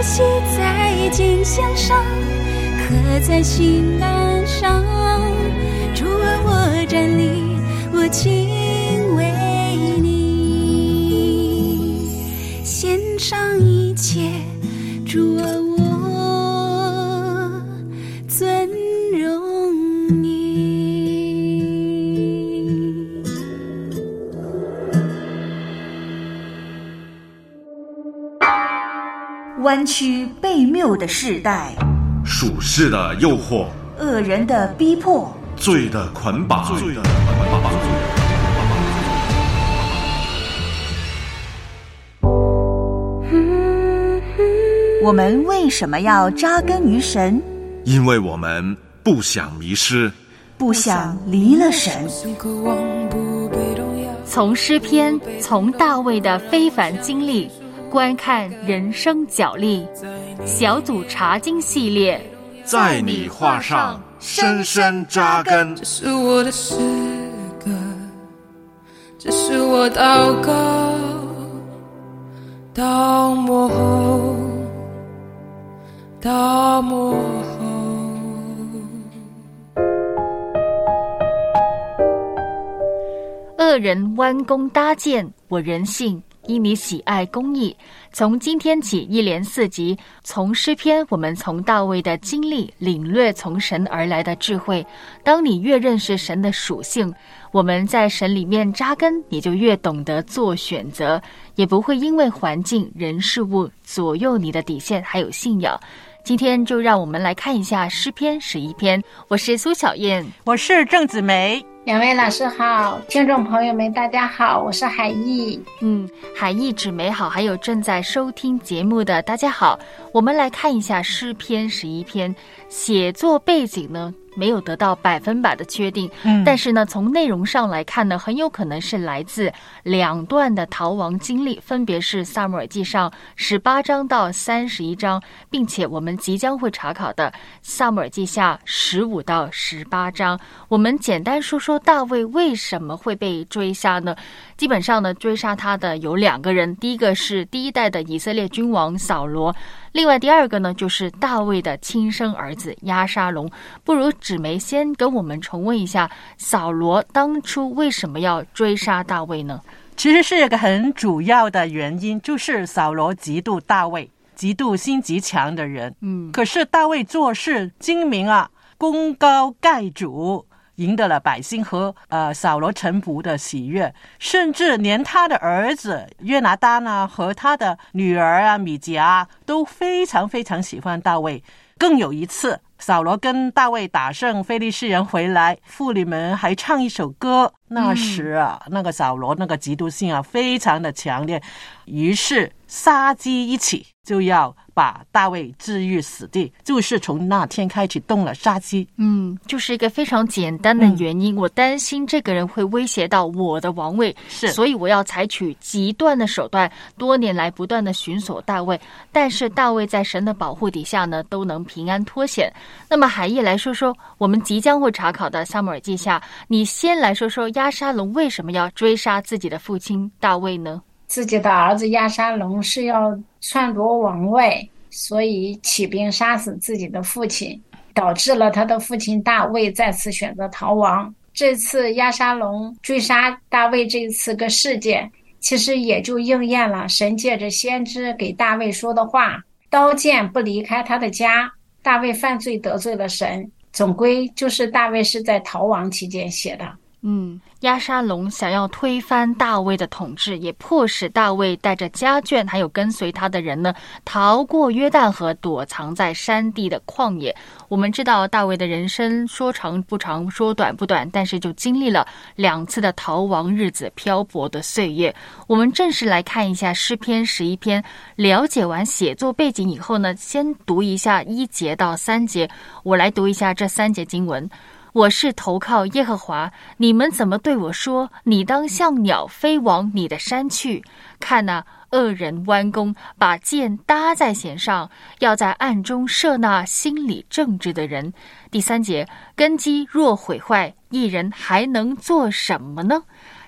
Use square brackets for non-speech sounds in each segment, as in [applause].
将你的话语写在金线上，刻在心肝上。主啊，我站立，我敬畏你，献上一切。主啊，弯曲悖谬的世代，属世的诱惑，恶人的逼迫，罪的捆绑，罪的捆绑。我们为什么要扎根于神？因为我们不想迷失，不想离了神。从诗篇，从大卫的非凡经历，观看人生角力。小组查经系列，在你画上深深扎根。这是我的诗歌，这是我祷告，到幕后，到幕后。恶人弯弓搭箭，我人性因你喜爱公义。从今天起，一连四集，从诗篇，我们从大卫的经历领略从神而来的智慧。当你越认识神的属性，我们在神里面扎根，你就越懂得做选择，也不会因为环境、人、事物左右你的底线还有信仰。今天就让我们来看一下诗篇十一篇。我是苏小燕，我是郑子梅。两位老师好，听众朋友们大家好，我是海逸。嗯，海逸指美好，还有正在收听节目的大家好，我们来看一下诗篇十一篇写作背景呢。没有得到百分百的确定，嗯，但是呢，从内容上来看呢，很有可能是来自两段的逃亡经历，分别是《萨姆尔记上》十八章到三十一章，并且我们即将会查考的《萨姆尔记下》十五到十八章。我们简单说说大卫为什么会被追杀呢？基本上呢，追杀他的有两个人，第一个是第一代的以色列君王扫罗。另外，第二个呢，就是大卫的亲生儿子押沙龙。不如纸梅先跟我们重温一下，扫罗当初为什么要追杀大卫呢？其实是一个很主要的原因，就是扫罗嫉妒大卫，嫉妒心极强的人。嗯，可是大卫做事精明啊，功高盖主。赢得了百姓和呃扫罗臣仆的喜悦，甚至连他的儿子约拿丹呢和他的女儿啊米迦都非常非常喜欢大卫。更有一次，扫罗跟大卫打胜非利士人回来，妇女们还唱一首歌。那时啊，那个扫罗那个嫉妒心啊非常的强烈，于是杀鸡一起就要。把大卫置于死地，就是从那天开始动了杀机。嗯，就是一个非常简单的原因。我担心这个人会威胁到我的王位，是，所以我要采取极端的手段。多年来不断的寻索大卫，但是大卫在神的保护底下呢，都能平安脱险。那么海义来说说，我们即将会查考的撒母耳记下，你先来说说押沙龙为什么要追杀自己的父亲大卫呢？自己的儿子亚沙龙是要篡夺王位，所以起兵杀死自己的父亲，导致了他的父亲大卫再次选择逃亡。这次亚沙龙追杀大卫这次个事件，其实也就应验了神借着先知给大卫说的话：“刀剑不离开他的家。”大卫犯罪得罪了神，总归就是大卫是在逃亡期间写的。嗯，亚沙龙想要推翻大卫的统治，也迫使大卫带着家眷还有跟随他的人呢，逃过约旦河，躲藏在山地的旷野。我们知道大卫的人生说长不长，说短不短，但是就经历了两次的逃亡日子、漂泊的岁月。我们正式来看一下诗篇十一篇。了解完写作背景以后呢，先读一下一节到三节。我来读一下这三节经文。我是投靠耶和华，你们怎么对我说？你当像鸟飞往你的山去。看那恶人弯弓，把箭搭在弦上，要在暗中射那心理正直的人。第三节，根基若毁坏，一人还能做什么呢？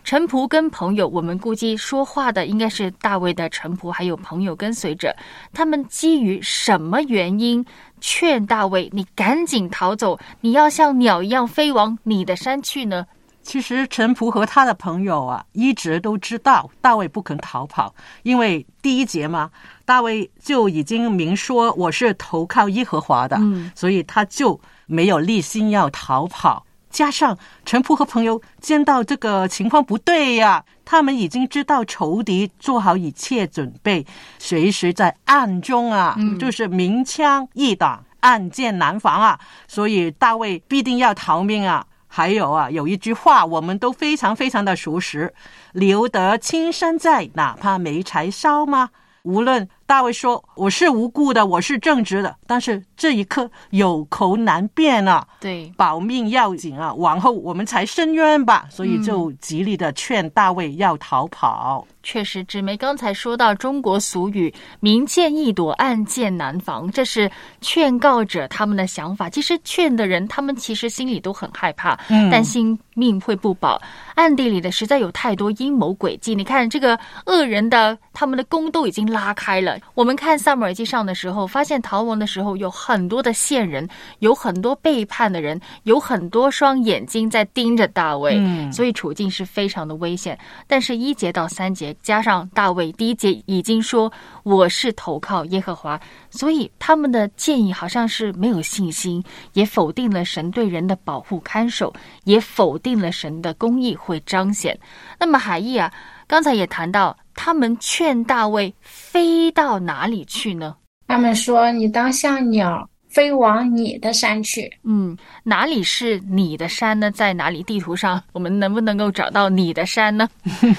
臣仆跟朋友，我们估计说话的应该是大卫的陈仆，还有朋友跟随者。他们基于什么原因？劝大卫，你赶紧逃走，你要像鸟一样飞往你的山去呢？其实陈仆和他的朋友啊，一直都知道大卫不肯逃跑，因为第一节嘛，大卫就已经明说我是投靠耶和华的，嗯，所以他就没有立心要逃跑。加上陈仆和朋友见到这个情况不对呀，他们已经知道仇敌做好一切准备，随时在暗中啊，就是明枪易挡，暗箭难防啊，所以大卫必定要逃命啊。还有啊，有一句话我们都非常非常的熟识：“留得青山在，哪怕没柴烧吗？”无论大卫说我是无辜的，我是正直的，但是这一刻有口难辩啊，对，保命要紧啊，往后我们才伸冤吧，所以就极力的劝大卫要逃跑。确实，纸梅刚才说到中国俗语“明见易躲，暗箭难防”，这是劝告者他们的想法。其实劝的人，他们其实心里都很害怕，担心命会不保。暗地里的实在有太多阴谋诡计。你看，这个恶人的他们的弓都已经拉开了。我们看《萨姆耳记上》的时候，发现逃亡的时候有很多的线人，有很多背叛的人，有很多双眼睛在盯着大卫，所以处境是非常的危险。但是，一节到三节。加上大卫第一节已经说我是投靠耶和华，所以他们的建议好像是没有信心，也否定了神对人的保护看守，也否定了神的公义会彰显。那么海义啊，刚才也谈到，他们劝大卫飞到哪里去呢？他们说：“你当像鸟。”飞往你的山去。嗯，哪里是你的山呢？在哪里？地图上我们能不能够找到你的山呢？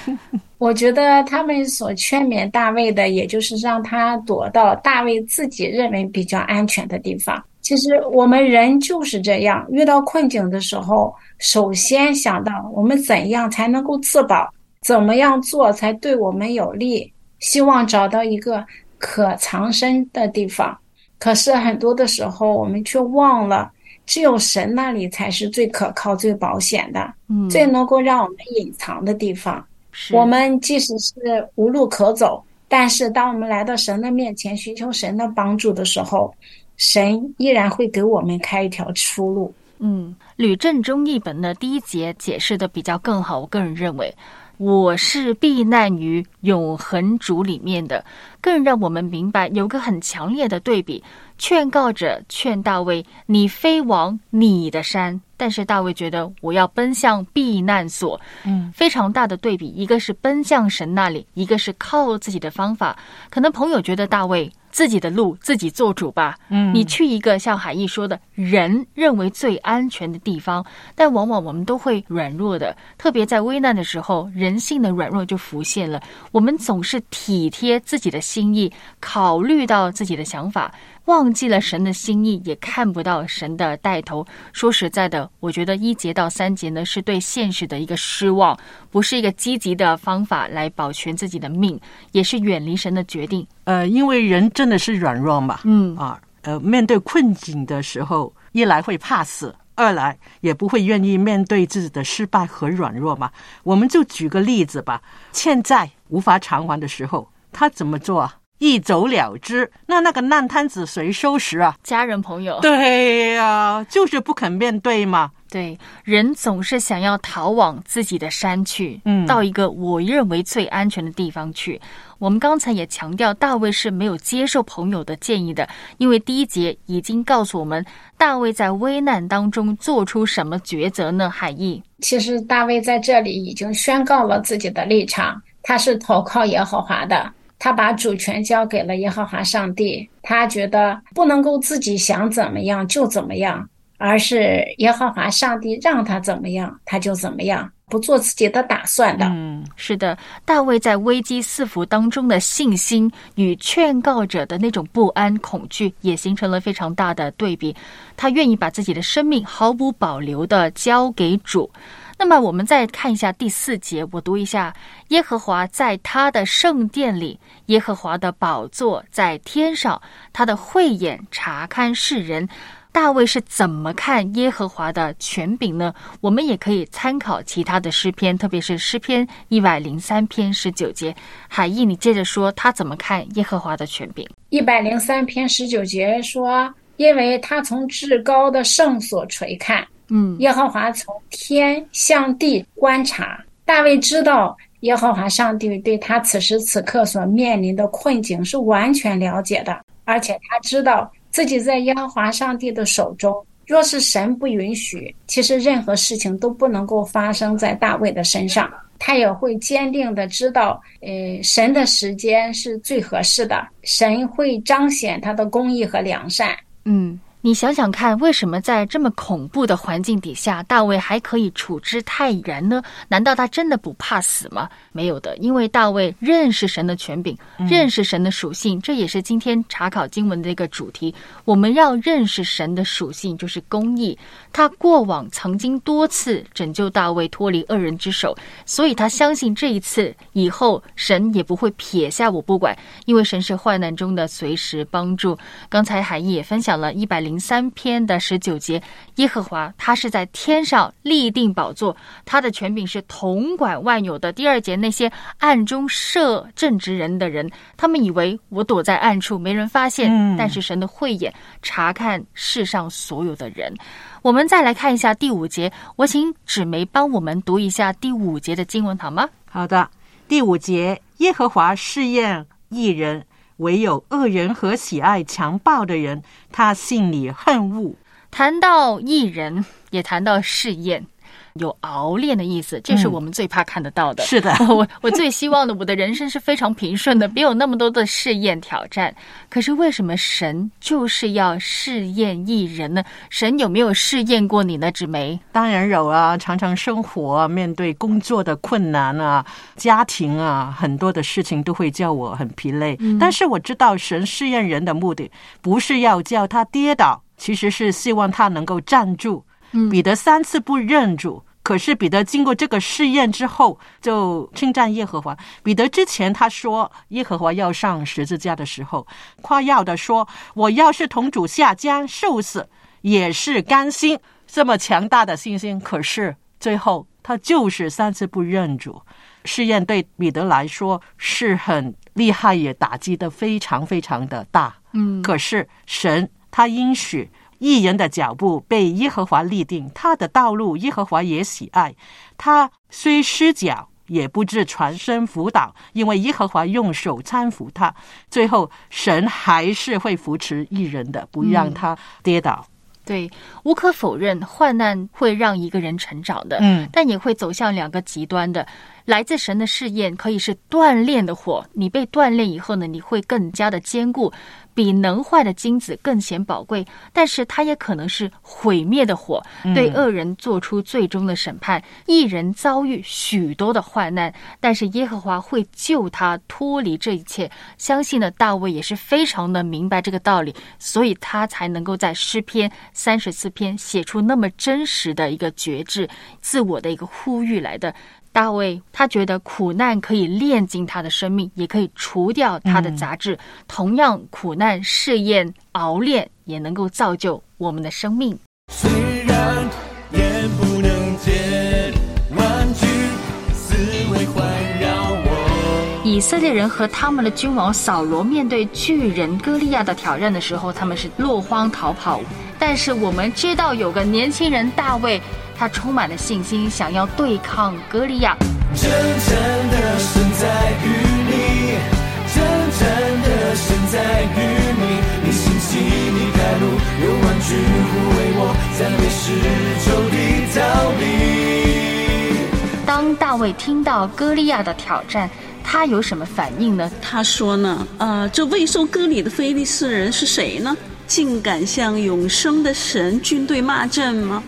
[laughs] 我觉得他们所劝勉大卫的，也就是让他躲到大卫自己认为比较安全的地方。其实我们人就是这样，遇到困境的时候，首先想到我们怎样才能够自保，怎么样做才对我们有利，希望找到一个可藏身的地方。可是很多的时候，我们却忘了，只有神那里才是最可靠、最保险的，嗯，最能够让我们隐藏的地方。是我们即使是无路可走，但是当我们来到神的面前寻求神的帮助的时候，神依然会给我们开一条出路。嗯，吕正中译本的第一节解释的比较更好，我个人认为。我是避难于永恒主里面的，更让我们明白有个很强烈的对比。劝告者劝大卫：“你飞往你的山。”但是大卫觉得我要奔向避难所。嗯，非常大的对比，一个是奔向神那里，一个是靠自己的方法。可能朋友觉得大卫。自己的路自己做主吧。嗯，你去一个像海毅说的人认为最安全的地方，但往往我们都会软弱的，特别在危难的时候，人性的软弱就浮现了。我们总是体贴自己的心意，考虑到自己的想法。忘记了神的心意，也看不到神的带头。说实在的，我觉得一节到三节呢，是对现实的一个失望，不是一个积极的方法来保全自己的命，也是远离神的决定。呃，因为人真的是软弱嘛，嗯啊，呃，面对困境的时候，一来会怕死，二来也不会愿意面对自己的失败和软弱嘛。我们就举个例子吧，欠债无法偿还的时候，他怎么做啊？一走了之，那那个烂摊子谁收拾啊？家人朋友，对呀，就是不肯面对嘛。对，人总是想要逃往自己的山去，嗯到一个我认为最安全的地方去。我们刚才也强调，大卫是没有接受朋友的建议的，因为第一节已经告诉我们，大卫在危难当中做出什么抉择呢？海义，其实大卫在这里已经宣告了自己的立场，他是投靠耶和华的，他把主权交给了耶和华上帝，他觉得不能够自己想怎么样就怎么样，而是耶和华上帝让他怎么样他就怎么样，不做自己的打算的。嗯是的，大卫在危机四伏当中的信心与劝告者的那种不安、恐惧，也形成了非常大的对比。他愿意把自己的生命毫无保留的交给主。那么，我们再看一下第四节，我读一下：耶和华在他的圣殿里，耶和华的宝座在天上，他的慧眼查看世人。大卫是怎么看耶和华的权柄呢？我们也可以参考其他的诗篇，特别是诗篇一百零三篇十九节。海义，你接着说他怎么看耶和华的权柄？一百零三篇十九节说：“因为他从至高的圣所垂看，嗯，耶和华从天向地观察。大卫知道耶和华上帝对他此时此刻所面临的困境是完全了解的，而且他知道自己在耶和华上帝的手中。若是神不允许，其实任何事情都不能够发生在大卫的身上。他也会坚定的知道，呃，神的时间是最合适的，神会彰显他的公义和良善。嗯，你想想看，为什么在这么恐怖的环境底下，大卫还可以处之泰然呢？难道他真的不怕死吗？没有的，因为大卫认识神的权柄，认识神的属性，这也是今天查考经文的一个主题。我们要认识神的属性，就是公义。他过往曾经多次拯救大卫脱离恶人之手，所以他相信这一次以后神也不会撇下我不管，因为神是患难中的随时帮助。刚才海义也分享了一百零三篇的十九节，耶和华他是在天上立定宝座，他的权柄是统管万有的。第二节那些暗中设正直人的人，他们以为我躲在暗处没人发现，嗯但是神的慧眼查看世上所有的人。我们再来看一下第五节，我请纸梅帮我们读一下第五节的经文好吗？好的，第五节，耶和华试验一人，唯有恶人和喜爱强暴的人，他心里恨恶。谈到艺人，也谈到试验，有熬练的意思，这是我们最怕看得到的。是的 [laughs] 我我最希望的，我的人生是非常平顺的，别有那么多的试验挑战。可是为什么神就是要试验一人呢？神有没有试验过你呢？纸梅？当然有啊，常常生活啊，面对工作的困难啊，家庭啊，很多的事情都会叫我很疲累。但是我知道，神试验人的目的不是要叫他跌倒，其实是希望他能够站住。彼得三次不认主。可是彼得经过这个试验之后，就称赞耶和华。彼得之前他说耶和华要上十字架的时候，夸耀的说：“我要是同主下江受死，也是甘心。”这么强大的信心，可是最后他就是三次不认主。试验对彼得来说是很厉害，也打击的非常非常的大。嗯，可是神他应许。艺人的脚步被耶和华立定，他的道路耶和华也喜爱。他虽失脚，也不致全身辅导，因为耶和华用手搀扶他。最后，神还是会扶持艺人的，不让他跌倒。对，无可否认，患难会让一个人成长的，嗯，但也会走向两个极端的。来自神的试验可以是锻炼的火，你被锻炼以后呢，你会更加的坚固，比能坏的金子更显宝贵。但是它也可能是毁灭的火，对恶人做出最终的审判。一人遭遇许多的患难，但是耶和华会救他脱离这一切。相信呢，大卫也是非常的明白这个道理，所以他才能够在诗篇三十四篇写出那么真实的一个觉知、自我的一个呼吁来的。大卫他觉得苦难可以炼尽他的生命，也可以除掉他的杂质。同样，苦难试验熬炼也能够造就我们的生命。虽然不能见，万句思维环绕我。以色列人和他们的君王扫罗面对巨人歌利亚的挑战的时候，他们是落荒逃跑。但是我们知道有个年轻人大卫，他充满了信心，想要对抗歌利亚。真正的神在于你，真正的神在于你，你兴起，你开路，有万军护卫我，赞美是仇敌逃避。当大卫听到歌利亚的挑战，他有什么反应呢？他说呢，呃，这未受割礼的非利士人是谁呢？竟敢向永生的神军队骂阵吗？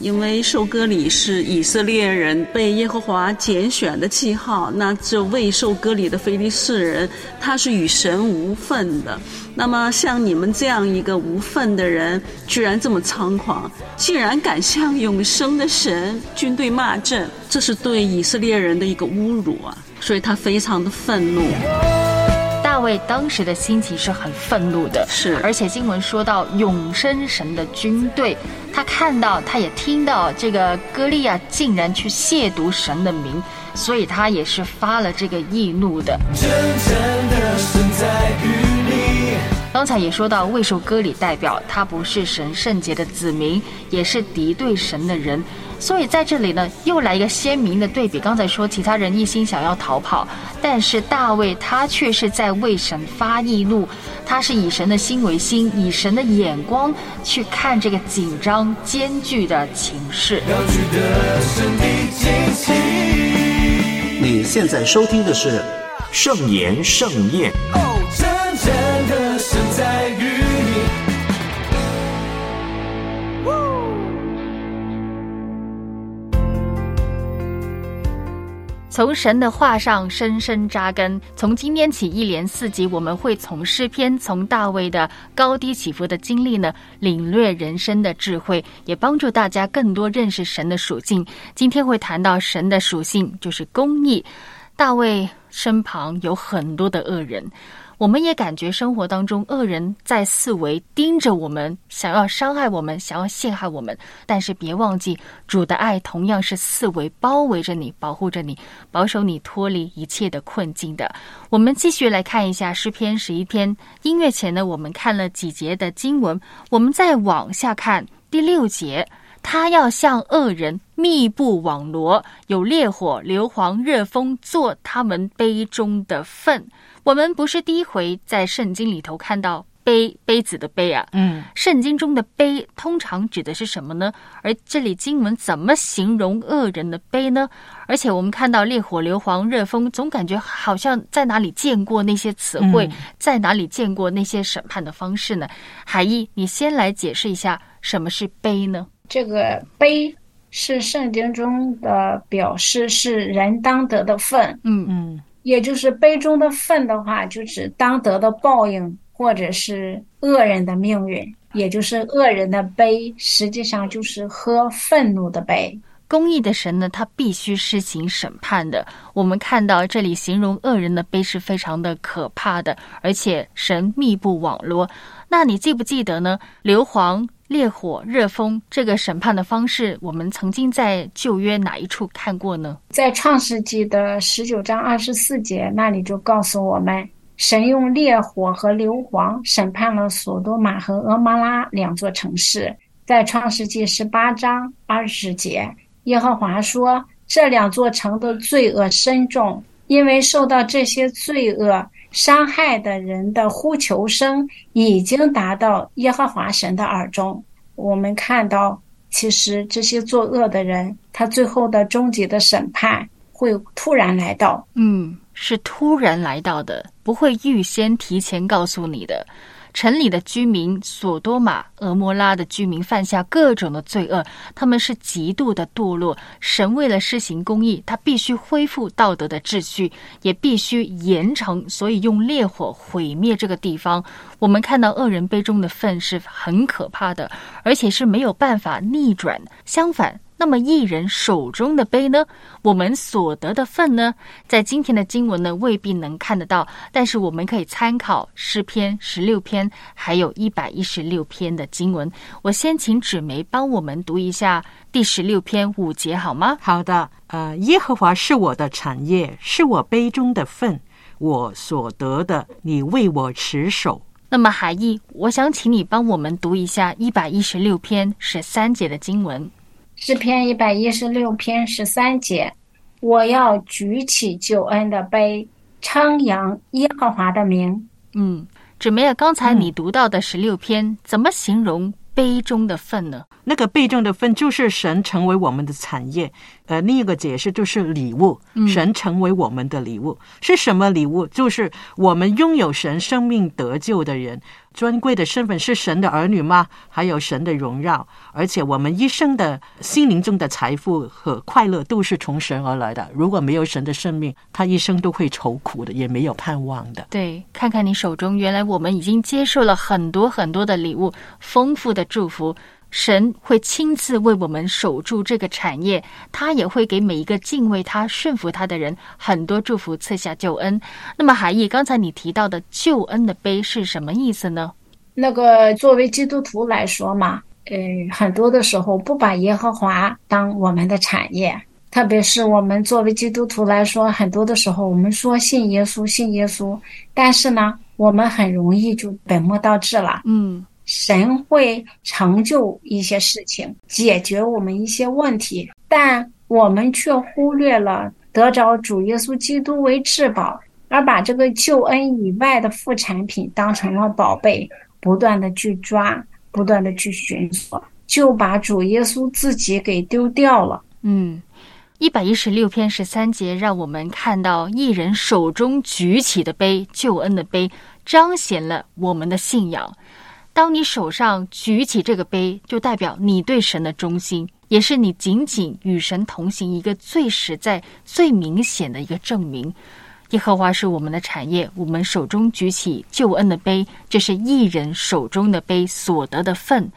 因为受割礼是以色列人被耶和华拣选的记号，那这未受割礼的非利士人，他是与神无份的。那么像你们这样一个无份的人，居然这么猖狂，竟然敢向永生的神军队骂阵，这是对以色列人的一个侮辱啊！所以他非常的愤怒。大卫当时的心情是很愤怒的，是而且经文说到永生神的军队，他看到，他也听到这个歌利亚竟然去亵渎神的名，所以他也是发了这个易怒的。真正的神在于你。刚才也说到，未受割礼代表他不是神圣洁的子民，也是敌对神的人。所以在这里呢，又来一个鲜明的对比。刚才说其他人一心想要逃跑，但是大卫他却是在为神发易怒，他是以神的心为心，以神的眼光去看这个紧张艰巨的情势。你现在收听的是《圣言盛宴》。从神的话上深深扎根。从今天起，一连四集，我们会从诗篇、从大卫的高低起伏的经历呢，领略人生的智慧，也帮助大家更多认识神的属性。今天会谈到神的属性，就是公义。大卫身旁有很多的恶人。我们也感觉生活当中恶人在四围盯着我们，想要伤害我们，想要陷害我们。但是别忘记，主的爱同样是四围包围着你，保护着你，保守你脱离一切的困境的。我们继续来看一下诗篇十一篇。音乐前呢，我们看了几节的经文，我们再往下看第六节。他要向恶人密布网罗，有烈火、硫磺、热风做他们杯中的粪。我们不是第一回在圣经里头看到杯杯子的杯啊，嗯，圣经中的杯通常指的是什么呢？而这里经文怎么形容恶人的杯呢？而且我们看到烈火、硫磺、热风，总感觉好像在哪里见过那些词汇，嗯在哪里见过那些审判的方式呢？海毅，你先来解释一下什么是杯呢？这个悲是圣经中的表示，是人当得的份，嗯嗯也就是杯中的粪的话，就指当得的报应，或者是恶人的命运，也就是恶人的杯，实际上就是喝愤怒的杯。公义的神呢，他必须施行审判的。我们看到这里形容恶人的杯是非常的可怕的，而且神密布网罗。那你记不记得呢？硫磺、烈火、热风这个审判的方式，我们曾经在旧约哪一处看过呢？在创世纪的十九章二十四节那里就告诉我们，神用烈火和硫磺审判了索多玛和俄摩拉两座城市。在创世纪十八章二十节，耶和华说：“这两座城的罪恶深重，因为受到这些罪恶伤害的人的呼求声已经达到耶和华神的耳中。”我们看到，其实这些作恶的人，他最后的终极的审判会突然来到。嗯，是突然来到的，不会预先提前告诉你的。城里的居民，索多玛、俄摩拉的居民犯下各种的罪恶，他们是极度的堕落。神为了施行公义，他必须恢复道德的秩序，也必须严惩，所以用烈火毁灭这个地方。我们看到恶人杯中的粪是很可怕的，而且是没有办法逆转。相反，那么一人手中的杯呢？我们所得的份呢？在今天的经文呢，未必能看得到，但是我们可以参考诗篇十六篇，还有一百一十六篇的经文。我先请纸梅帮我们读一下第十六篇五节好吗？好的，呃，耶和华是我的产业，是我杯中的份，我所得的，你为我持守。那么海义，我想请你帮我们读一下一百一十六篇十三节的经文。诗篇一百一十六篇十三节，我要举起救恩的杯，称扬耶和华的名。嗯，姊妹啊，刚才你读到的十六篇，怎么形容杯中的份呢？那个杯中的份就是神成为我们的产业，呃，另一个解释就是礼物，神成为我们的礼物是什么礼物？就是我们拥有神生命得救的人，尊贵的身份是神的儿女吗？还有神的荣耀，而且我们一生的心灵中的财富和快乐都是从神而来的。如果没有神的生命，他一生都会愁苦的，也没有盼望的。对，看看你手中，原来我们已经接受了很多很多的礼物，丰富的祝福。神会亲自为我们守住这个产业，他也会给每一个敬畏他、顺服他的人很多祝福，赐下救恩。那么，海义，刚才你提到的救恩的杯是什么意思呢？那个作为基督徒来说嘛，呃，很多的时候不把耶和华当我们的产业，特别是我们作为基督徒来说，很多的时候我们说信耶稣，信耶稣，但是呢，我们很容易就本末倒置了。嗯。神会成就一些事情，解决我们一些问题，但我们却忽略了得着主耶稣基督为至宝，而把这个救恩以外的副产品当成了宝贝，不断的去抓，不断的去寻索，就把主耶稣自己给丢掉了。嗯，一百一十六篇十三节让我们看到一人手中举起的杯，救恩的杯，彰显了我们的信仰。当你手上举起这个杯，就代表你对神的忠心，也是你紧紧与神同行一个最实在、最明显的一个证明。耶和华是我们的产业，我们手中举起救恩的杯，这是一人手中的杯所得的份。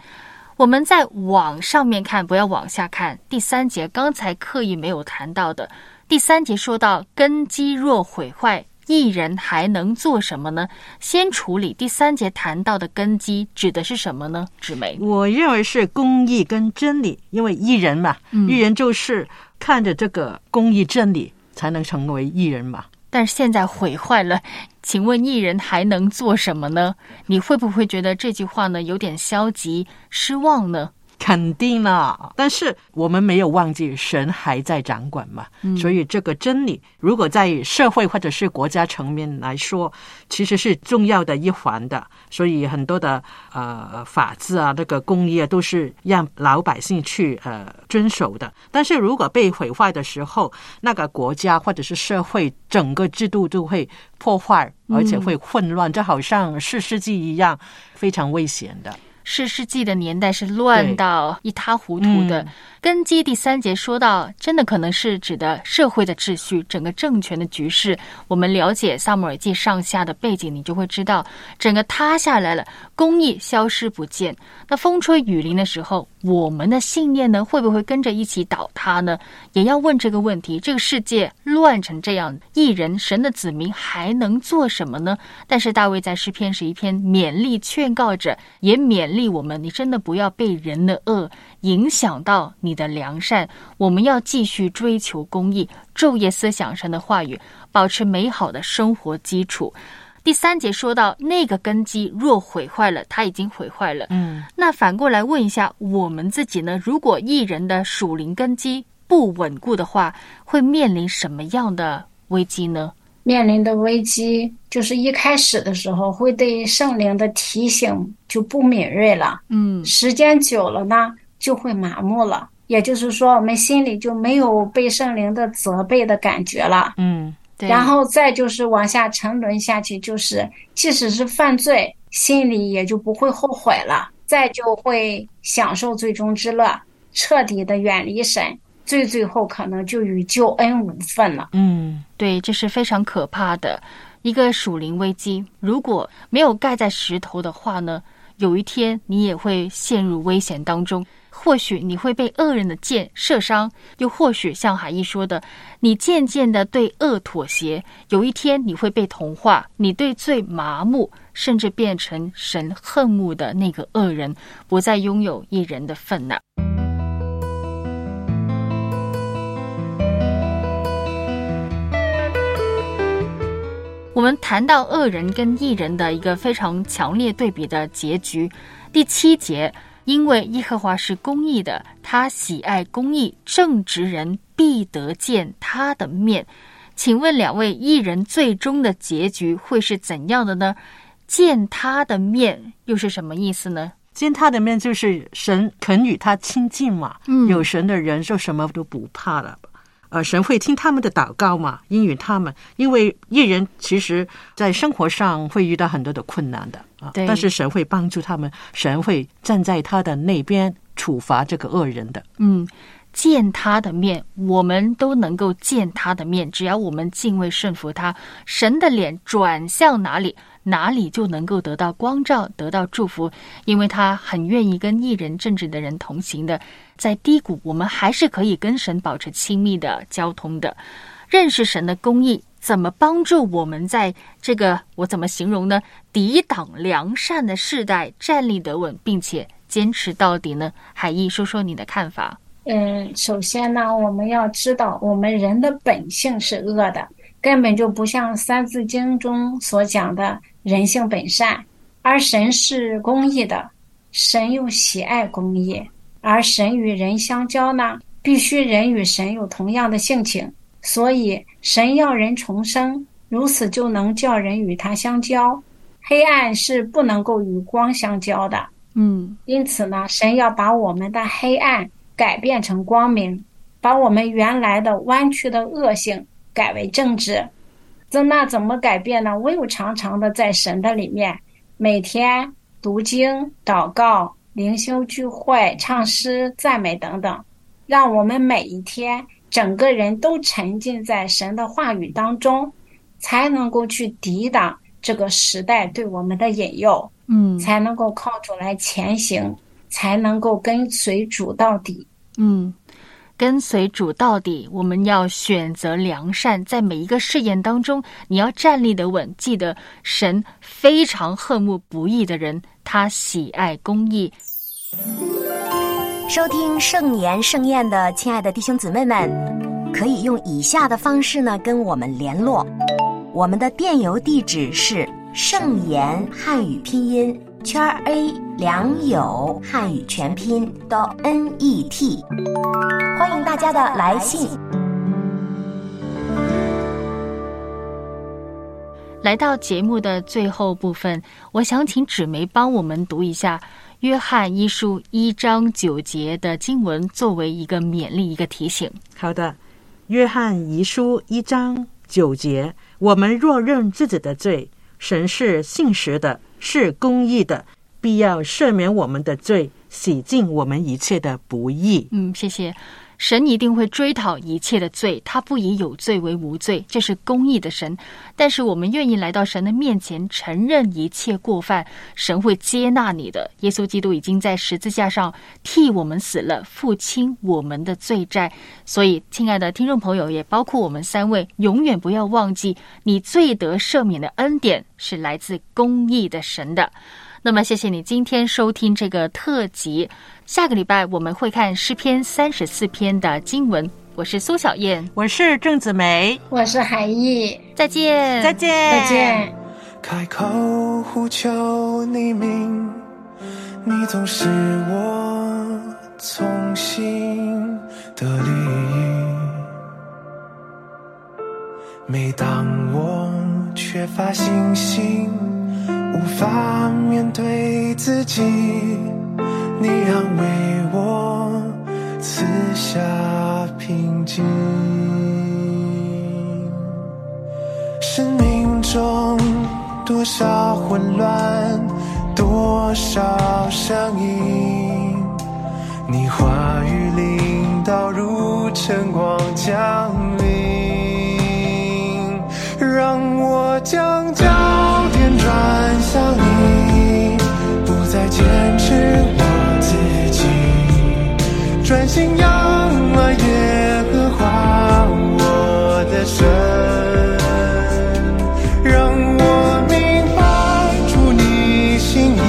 我们在往上面看，不要往下看。第三节刚才刻意没有谈到的，第三节说到根基若毁坏。艺人还能做什么呢？先处理第三节谈到的根基，指的是什么呢？纸梅，我认为是公益跟真理，因为艺人嘛，艺人就是看着这个公益真理才能成为艺人嘛。但是现在毁坏了，请问艺人还能做什么呢？你会不会觉得这句话呢有点消极失望呢？肯定了，但是我们没有忘记神还在掌管嘛，所以这个真理如果在社会或者是国家层面来说，其实是重要的一环的。所以很多的呃法治啊，那个公益啊，都是让老百姓去呃遵守的。但是如果被毁坏的时候，那个国家或者是社会整个制度都会破坏，而且会混乱，就好像四世纪一样，非常危险的。世世纪的年代是乱到一塌糊涂的。根基第三节说到，真的可能是指的社会的秩序，整个政权的局势。我们了解萨姆尔记上下的背景，你就会知道，整个塌下来了，公义消失不见。那风吹雨淋的时候，我们的信念呢，会不会跟着一起倒塌呢？也要问这个问题。这个世界乱成这样，一人神的子民还能做什么呢？但是大卫在诗篇是一篇勉励劝告着，也勉励我们，你真的不要被人的恶影响到你。的良善，我们要继续追求公义，昼夜思想神的话语，保持美好的生活基础。第三节说到，那个根基若毁坏了，它已经毁坏了。嗯，那反过来问一下我们自己呢？如果一人的属灵根基不稳固的话，会面临什么样的危机呢？面临的危机就是一开始的时候会对圣灵的提醒就不敏锐了。嗯，时间久了呢，就会麻木了。也就是说，我们心里就没有被圣灵的责备的感觉了。嗯，对。然后再就是往下沉沦下去，就是即使是犯罪，心里也就不会后悔了。再就会享受最终之乐，彻底的远离神，最最后可能就与救恩无份了。嗯，对，这是非常可怕的一个属灵危机。如果没有盖在石头的话呢，有一天你也会陷入危险当中。或许你会被恶人的箭射伤，又或许像海义说的，你渐渐的对恶妥协，有一天你会被同化，你对罪麻木，甚至变成神恨恶的那个恶人，不再拥有一人的份了。我们谈到恶人跟异人的一个非常强烈对比的结局，第七节。因为耶和华是公义的，他喜爱公义，正直人必得见他的面。请问两位艺人最终的结局会是怎样的呢？见他的面又是什么意思呢？见他的面就是神肯与他亲近嘛。嗯有神的人就什么都不怕了。呃，神会听他们的祷告嘛，应允他们。因为艺人其实在生活上会遇到很多的困难的啊，但是神会帮助他们，神会站在他的那边处罚这个恶人的。嗯，见他的面，我们都能够见他的面，只要我们敬畏顺服他，神的脸转向哪里，哪里就能够得到光照，得到祝福，因为他很愿意跟艺人正直的人同行的。在低谷，我们还是可以跟神保持亲密的交通的，认识神的公义。怎么帮助我们在这个我怎么形容呢？抵挡良善的世代站立得稳，并且坚持到底呢？海毅，说说你的看法。嗯，首先呢，我们要知道，我们人的本性是恶的，根本就不像《三字经》中所讲的人性本善，而神是公义的，神又喜爱公义，而神与人相交呢，必须人与神有同样的性情，所以神要人重生，如此就能叫人与他相交。黑暗是不能够与光相交的，嗯因此呢，神要把我们的黑暗改变成光明，把我们原来的弯曲的恶性改为正直。这那怎么改变呢？唯有常常的在神的里面，每天读经、祷告、灵修聚会、唱诗、赞美等等，让我们每一天整个人都沉浸在神的话语当中，才能够去抵挡这个时代对我们的引诱。嗯才能够靠主来前行，才能够跟随主到底。嗯，跟随主到底，我们要选择良善，在每一个试验当中，你要站立得稳。记得神非常恨恶不义的人，他喜爱公义。收听盛年盛宴的亲爱的弟兄姊妹们，可以用以下的方式呢跟我们联络。我们的电邮地址是盛言汉语拼音圈 A 良友汉语全拼到 N E T，欢迎大家的来信。来到节目的最后部分，我想请纸梅帮我们读一下《约翰一书》一章九节的经文，作为一个勉励，一个提醒。好的，《约翰一书》一章九节：我们若认自己的罪，神是信实的，是公义的，必要赦免我们的罪，洗净我们一切的不义。嗯，谢谢。神一定会追讨一切的罪，他不以有罪为无罪，这是公义的神。但是我们愿意来到神的面前，承认一切过犯，神会接纳你的。耶稣基督已经在十字架上替我们死了，付清我们的罪债。所以，亲爱的听众朋友，也包括我们三位，永远不要忘记，你罪得赦免的恩典是来自公义的神的。那么，谢谢你今天收听这个特辑。下个礼拜我们会看诗篇三十四篇的经文。我是苏小燕，我是郑子梅，我是海毅，再见，再见，再见。开口呼求你名，你总是我从心的利益。每当我缺乏信心，无法面对自己，你安慰我，赐下平静。生命中多少混乱，多少声音，你话语领导如晨光降临，让我将想你，不再坚持我自己，专心仰望耶和华我的神。让我明白出你心意，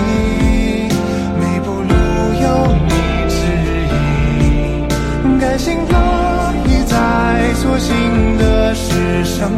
每步路有你指引，甘心乐意在所行的事上